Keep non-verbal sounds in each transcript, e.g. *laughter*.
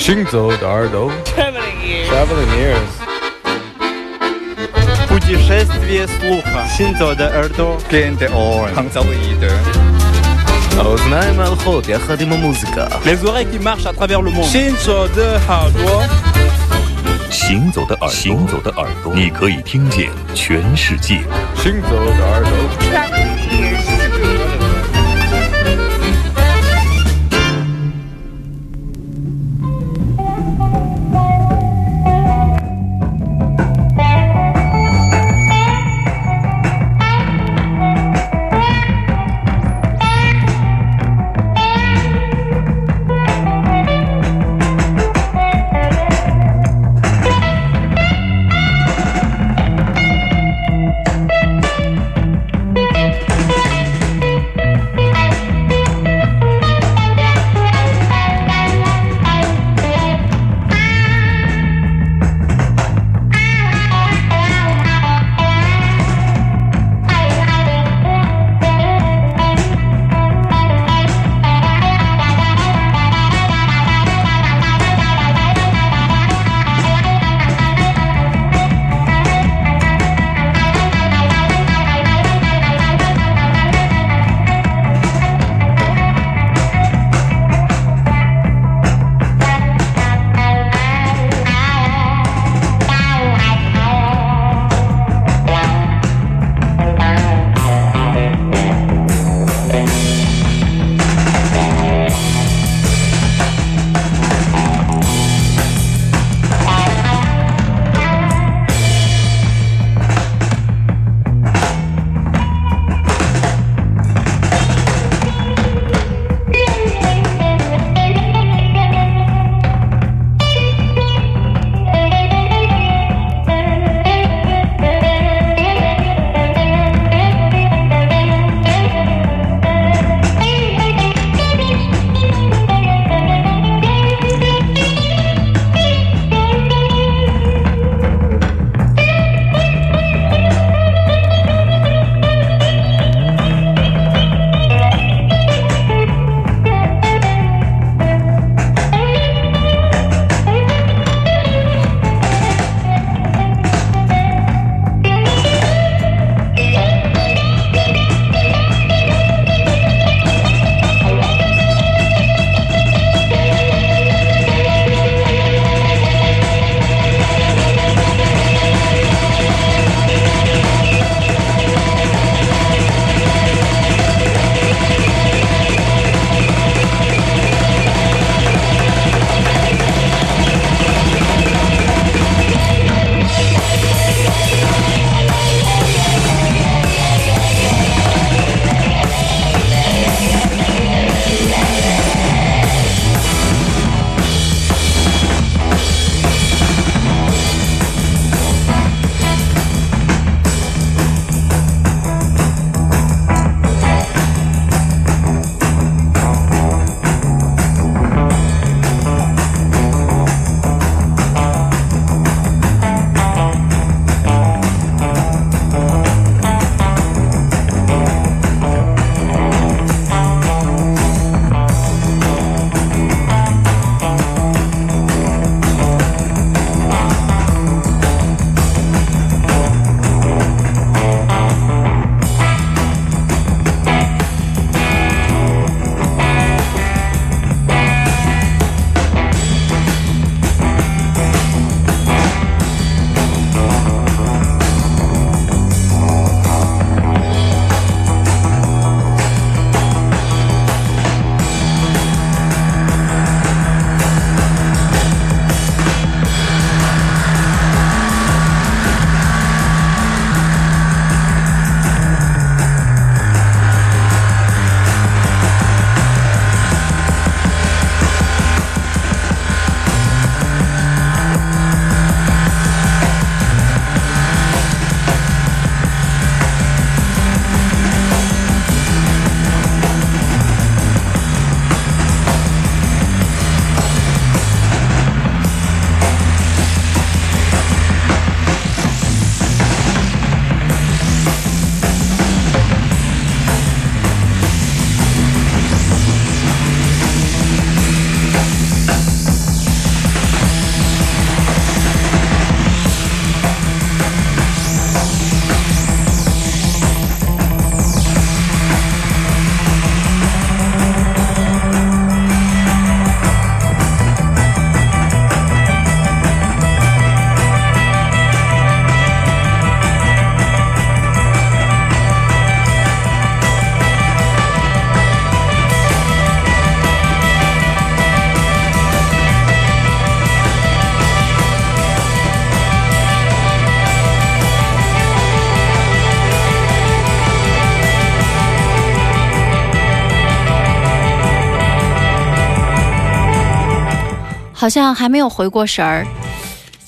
行走的耳朵 Traveling ears. Traveling ears Путешествие слуха. Синзо de Erdo. Gain the oil. Hangzhou האוזניים ההלכות יחד עם המוזיקה Les oreilles qui marchent à travers le monde. 行走的耳朵，行走的耳朵，行走的耳朵，你可以听见全世界。行走的耳朵 好像还没有回过神儿。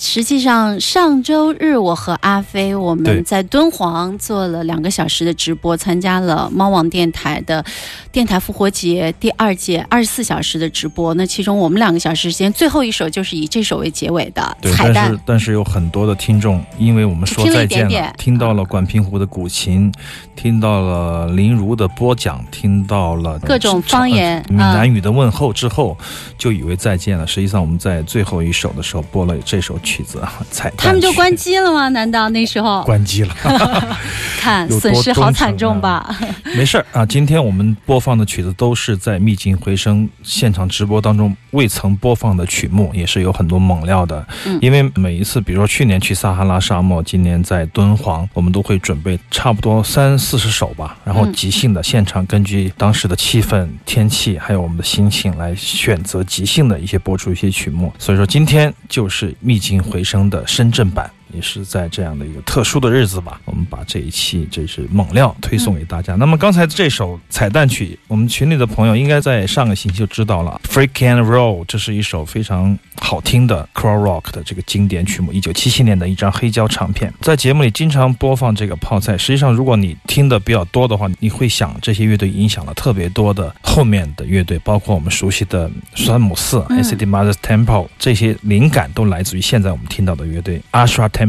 实际上，上周日我和阿飞我们在敦煌做了两个小时的直播，参加了猫网电台的电台复活节第二届二十四小时的直播。那其中我们两个小时时间，最后一首就是以这首为结尾的对，彩蛋但是。但是有很多的听众，因为我们说再见了，一点点听到了管平湖的古琴，听到了林如的播讲，听到了各种方言呃闽啊南语的问候之后，就以为再见了。实际上我们在最后一首的时候播了这首曲子啊，彩蛋他们就关机了吗？难道那时候关机了。*laughs* 看损失好惨重啊吧？*laughs* 没事儿啊，今天我们播放的曲子都是在秘境回声现场直播当中未曾播放的曲目，也是有很多猛料的。嗯因为每一次，比如说去年去撒哈拉沙漠，今年在敦煌，我们都会准备差不多三四十首吧，然后嗯即兴的现场，根据当时的气氛、天气，还有我们的心情来选择即兴的一些播出一些曲目。所以说，今天就是秘境回声的深圳版。也是在这样的一个特殊的日子吧，我们把这一期这是猛料推送给大家。那么刚才这首彩蛋曲，我们群里的朋友应该在上个星期就知道了，《Freak and Roll》，这是一首非常好听的 Crow Rock 的这个经典曲目，一九七七年的一张黑胶唱片，在节目里经常播放这个泡菜。实际上，如果你听的比较多的话，你会想这些乐队影响了特别多的后面的乐队，包括我们熟悉的山姆四、嗯 ACD Mothers Temple 这些灵感都来自于现在我们听到的乐队 Ashra Temple。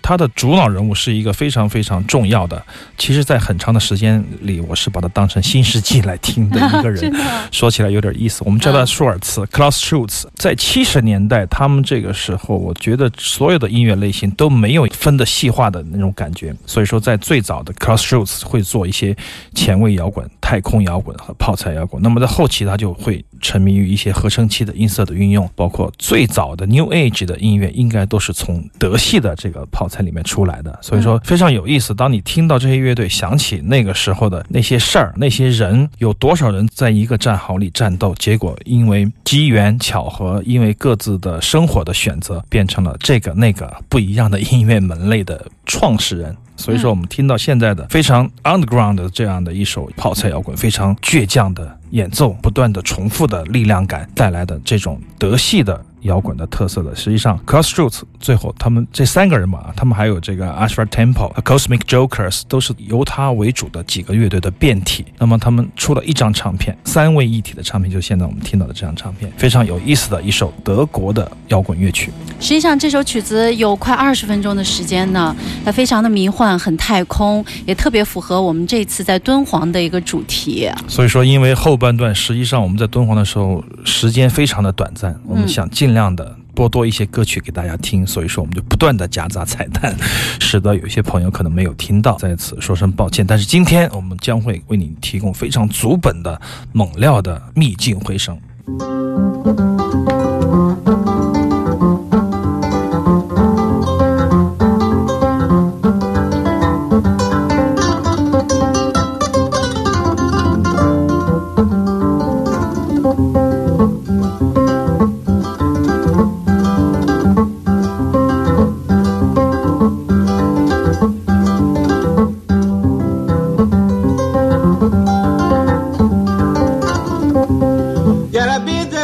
它的主脑人物是一个非常非常重要的，其实，在很长的时间里，我是把它当成新世纪来听的一个人 *laughs* 说起来有点意思，我们叫他嗯舒尔茨 （Klaus Schultz）。在七十年代，他们这个时候，我觉得所有的音乐类型都没有分的细化的那种感觉。所以说，在最早的 Klaus Schultz 会做一些前卫摇滚、太空摇滚和泡菜摇滚。那么在后期，他就会沉迷于一些合成器的音色的运用，包括最早的 New Age 的音乐，应该都是从德系的这个泡菜里面出来的。所以说非常有意思。当你听到这些乐队，想起那个时候的那些事儿、那些人，有多少人在一个战壕里战斗，结果因为机缘巧合，因为各自的生活的选择，变成了这个那个不一样的音乐门类的创始人。所以说，我们听到现在的非常 underground 的这样的一首泡菜摇滚，非常倔强的演奏，不断的重复的力量感带来的这种德系的摇滚的特色的。实际上 c r o s s r o o t s 最后他们这三个人嘛，他们还有这个 Ashra Temple、Cosmic Jokers，都是由他为主的几个乐队的变体。那么他们出了一张唱片，三位一体的唱片，就是现在我们听到的这张唱片，非常有意思的一首德国的摇滚乐曲。实际上这首曲子有快二十分钟的时间呢，它非常的迷幻，很太空，也特别符合我们这次在敦煌的一个主题。所以说，因为后半段实际上我们在敦煌的时候时间非常的短暂，我们想尽量的。播多一些歌曲给大家听，所以说我们就不断的夹杂彩蛋，使得有些朋友可能没有听到，在此说声抱歉。但是今天我们将会为你提供非常足本的猛料的秘境回声。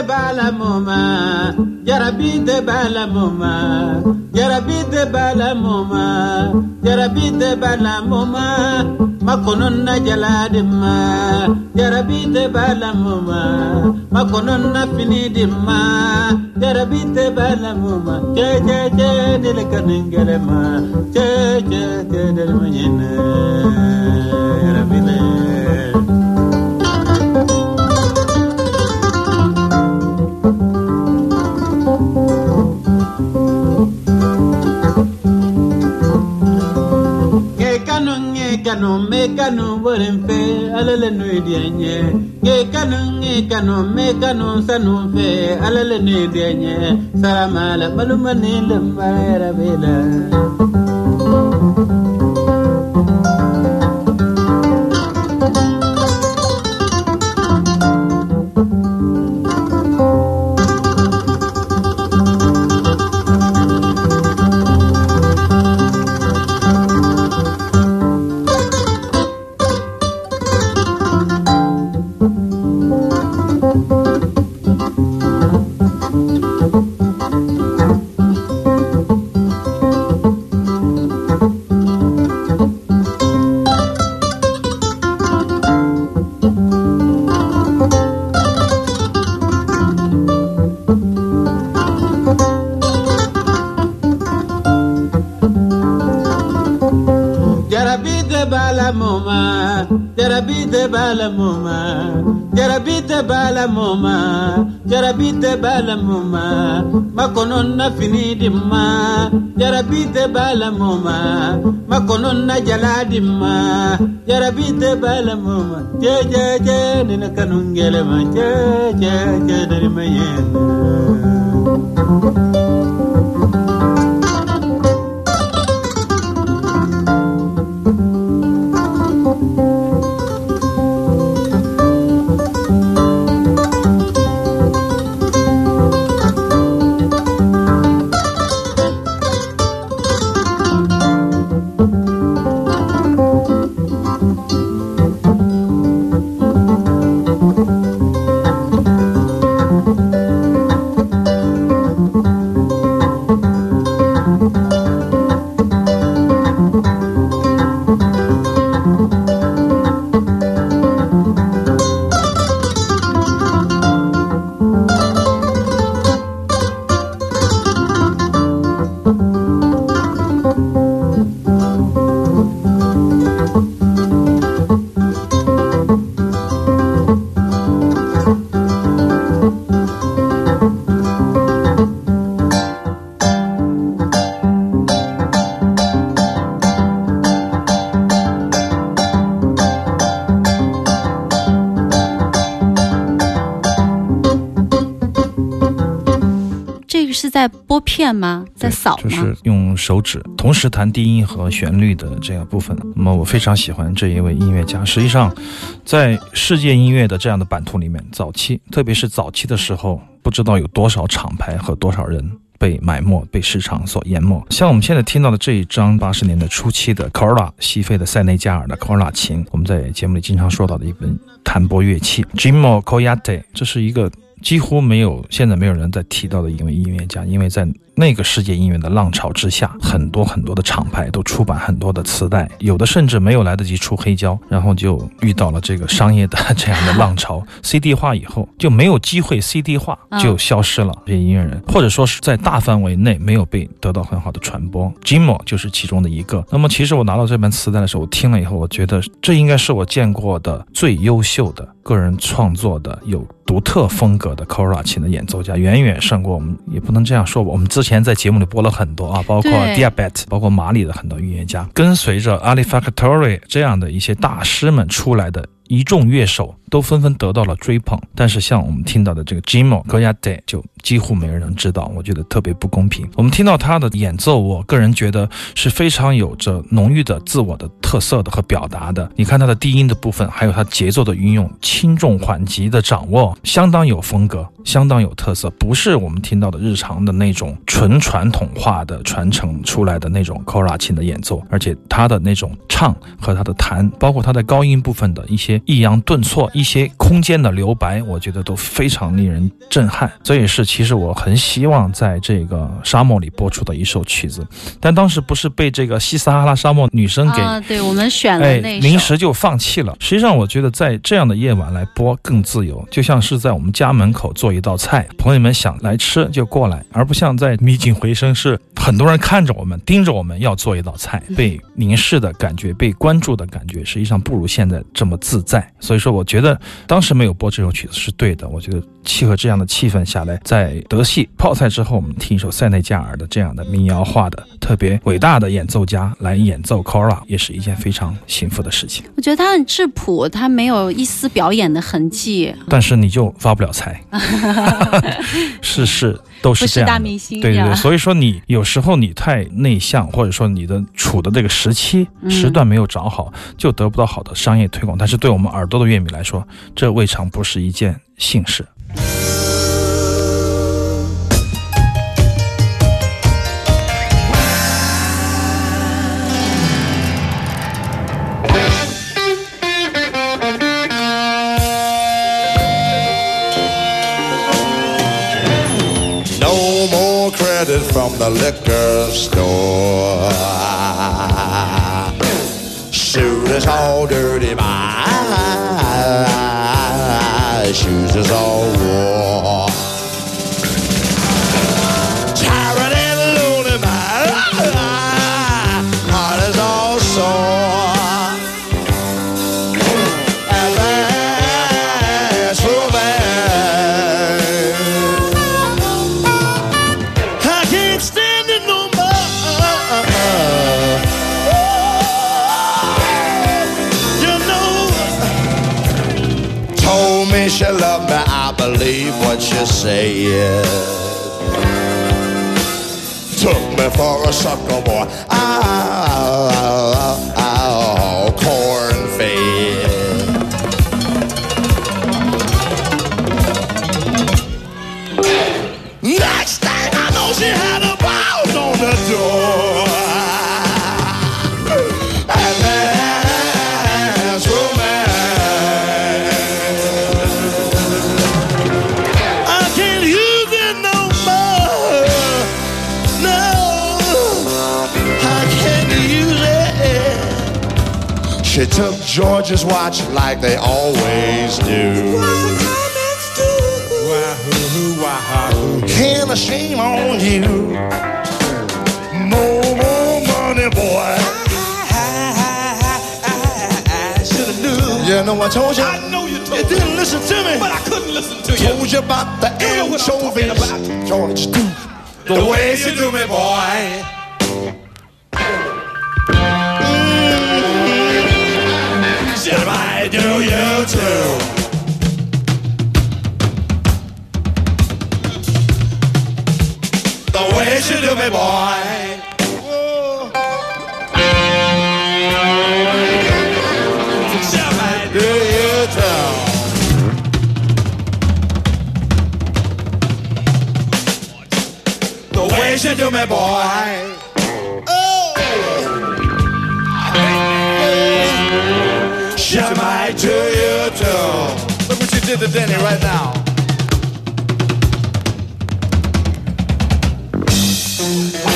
de bala moma, yarabi de bala moma, yarabi de bala moma, yarabi de bala moma, makonon na jaladima, yarabi de bala moma, makonon na finidima, yarabi de bala moma, che che che dile kanengere ma, che che che dile manyene, yarabi de kanu me kanu bolen fe alale nui dienye Nge kanu nge kanu me kanu sanu fe alale nui dienye Salamala baluma ni lembara bela te bala moma jarabi te bala moma jarabi te bala moma makonon na fini dimma jarabi te bala moma makonon na jala dimma jarabi te bala moma je je je nina kanungele ma je je je nari mayena 拨片吗？在扫吗？就是用手指同时弹低音和旋律的这个部分。那么我非常喜欢这一位音乐家。实际上，在世界音乐的这样的版图里面，早期特别是早期的时候，不知道有多少厂牌和多少人。被埋没，被市场所淹没。像我们现在听到的这一张八十年代初期的 Corla 西非的塞内加尔的 Corla 琴，我们在节目里经常说到的一本弹拨乐器 Jimo Koyate，这是一个几乎没有现在没有人在提到的一位音乐家，因为在那个世界音乐的浪潮之下，很多很多的厂牌都出版很多的磁带，有的甚至没有来得及出黑胶，然后就遇到了这个商业的这样的浪潮，*laughs* CD 化以后就没有机会 CD 化，就消失了。这些音乐人，或者说是在大范围内没有被得到很好的传播，Jimo 就是其中的一个。那么其实我拿到这盘磁带的时候，我听了以后，我觉得这应该是我见过的最优秀的个人创作的有独特风格的 Kora 琴的演奏家，远远胜过我们，也不能这样说吧。我们之前在节目里播了很多啊，包括对 Diabet，包括马里的很多音乐家，跟随着 Ali Factory 这样的一些大师们出来的。一众乐手都纷纷得到了追捧，但是像我们听到的这个 Jimo Koyate 就几乎没人能知道，我觉得特别不公平。我们听到他的演奏，我个人觉得是非常有着浓郁的自我的特色的和表达的。你看他的低音的部分，还有他节奏的运用，轻重缓急的掌握，相当有风格，相当有特色，不是我们听到的日常的那种纯传统化的传承出来的那种 Kora 琴的演奏，而且他的那种唱和他的弹，包括他在高音部分的一些抑扬顿挫、一些空间的留白，我觉得都非常令人震撼。这也是其实我很希望在这个沙漠里播出的一首曲子，但当时不是被这个西撒哈拉沙漠女生给。啊，对，我们选了哎，那首。临时就放弃了。实际上，我觉得在这样的夜晚来播更自由，就像是在我们家门口做一道菜，朋友们想来吃就过来，而不像在秘境回声是很多人看着我们，盯着我们要做一道菜，*laughs* 被凝视的感觉，被关注的感觉，实际上不如现在这么自在。所以说，我觉得当时没有播这首曲子是对的。我觉得契合这样的气氛下来，在德系泡菜之后，我们听一首塞内加尔的这样的民谣化的特别伟大的演奏家来演奏 Kora，也是一件非常幸福的事情。我觉得他很质朴，他没有一丝表演的痕迹。但是你就发不了财，*laughs* *laughs* 事事都是这样的。大明星对对对，所以说你有时候你太内向，或者说你的处的这个时期嗯时段没有找好，就得不到好的商业推广。但是对我们耳朵的乐迷来说，这未尝不是一件幸事。The liquor store. Say. Took me for a sucker boy. Oh, corn fed. Next thing I know, she had a George's watch like they always do. Can I shame on you? More, more money, boy. You know I told you. I know you told you didn't listen to me, but I couldn't listen to you. Told you about the anchovies, George. Do the way you do me, boy. Do me, boy. Shall I do you too? The way she do me, boy. Oh. Shall I do you too? Look what you did to Denny right now. Thank you.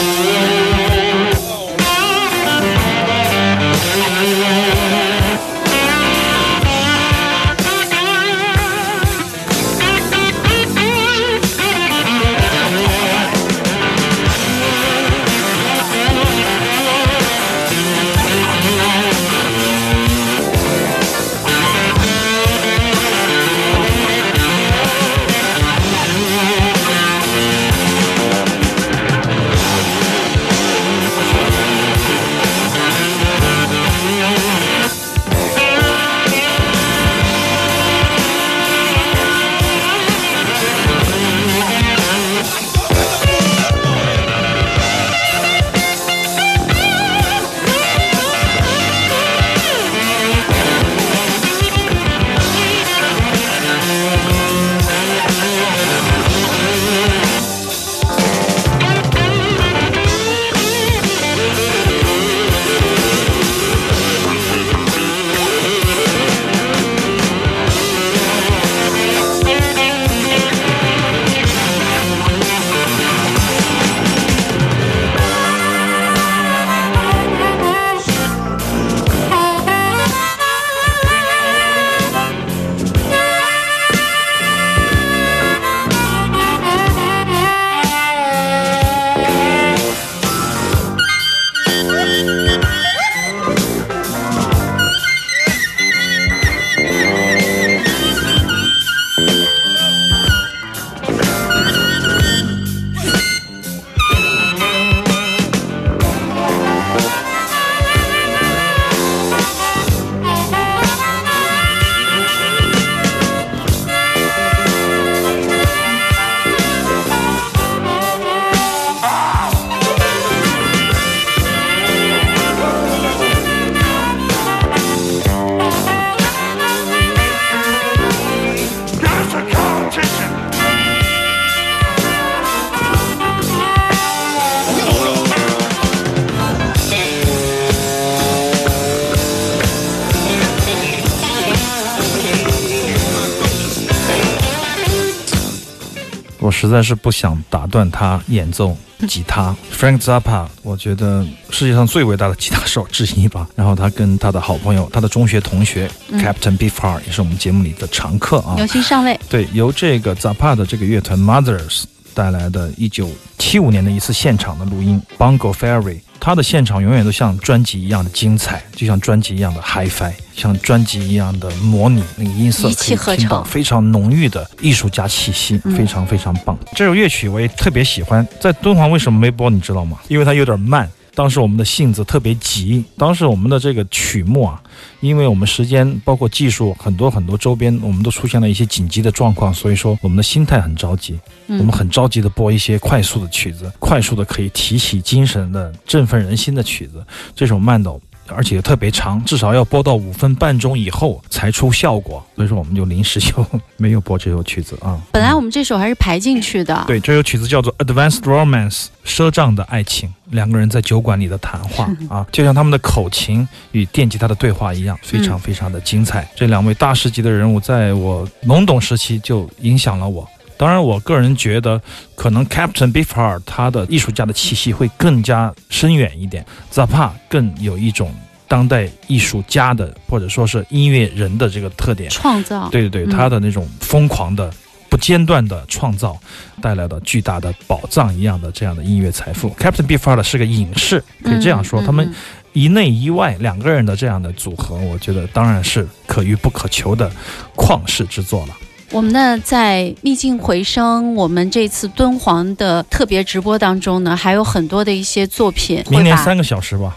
我实在是不想打断他演奏吉他。*laughs* Frank Zappa，我觉得世界上最伟大的吉他手之一吧。然后他跟他的好朋友，他的中学同学、Captain Beefheart 也是我们节目里的常客啊。有幸上位。对，由这个 Zappa 的这个乐团 Mothers 带来的1975年的一次现场的录音，Bongo Ferry。他的现场永远都像专辑一样的精彩，就像专辑一样的 HiFi，像专辑一样的模拟那个音色，可以听到非常浓郁的艺术家气息，非常非常棒。这首乐曲我也特别喜欢，在敦煌为什么没播，你知道吗？因为它有点慢。当时我们的性子特别急，当时我们的这个曲目啊，因为我们时间包括技术很多很多周边，我们都出现了一些紧急的状况，所以说我们的心态很着急，嗯我们很着急的播一些快速的曲子，快速的可以提起精神的、振奋人心的曲子。这首慢抖。而且特别长，至少要播到五分半钟以后才出效果，所以说我们就临时就 *laughs* 没有播这首曲子啊。本来我们这首还是排进去的，对，这首曲子叫做《Advanced Romance》，赊账的爱情，两个人在酒馆里的谈话啊，就像他们的口琴与电吉他的对话一样，非常非常的精彩。这两位大师级的人物，在我懵懂时期就影响了我。当然，我个人觉得，可能 Captain Beefheart 他的艺术家的气息会更加深远一点，Zappa 更有一种当代艺术家的或者说是音乐人的这个特点。创造，对对对，嗯他的那种疯狂的、不间断的创造，带来的巨大的宝藏一样的这样的音乐财富。Captain Beefheart 是个隐士，可以这样说，嗯他们嗯一内一外两个人的这样的组合，我觉得当然是可遇不可求的旷世之作了。我们呢，在秘境回声，我们这次敦煌的特别直播当中呢，还有很多的一些作品，明年三个小时吧，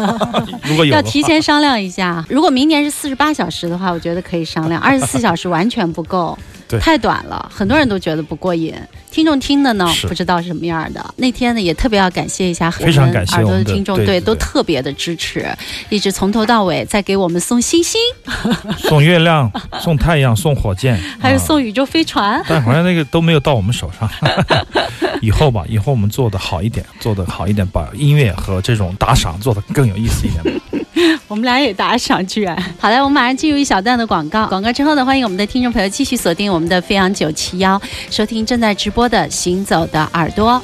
*laughs* 如果有要提前商量一下。如果明年是四十八小时的话，我觉得可以商量；二十四小时完全不够，对太短了，很多人都觉得不过瘾。听众听的呢，不知道是什么样的。那天呢，也特别要感谢一下非常感谢耳朵的的听众，对对都特别的支持，一直从头到尾在给我们送星星，*laughs* 送月亮、送太阳、送火箭，还有啊送宇宙飞船。但好像那个都没有到我们手上。*laughs* 以后吧，以后我们做的好一点，做的好一点，把音乐和这种打赏做的更有意思一点。*laughs* 我们俩也打赏，居然。好嘞，我们马上进入一小段的广告。广告之后呢，欢迎我们的听众朋友继续锁定我们的飞扬九七幺，收听正在直播的《行走的耳朵》。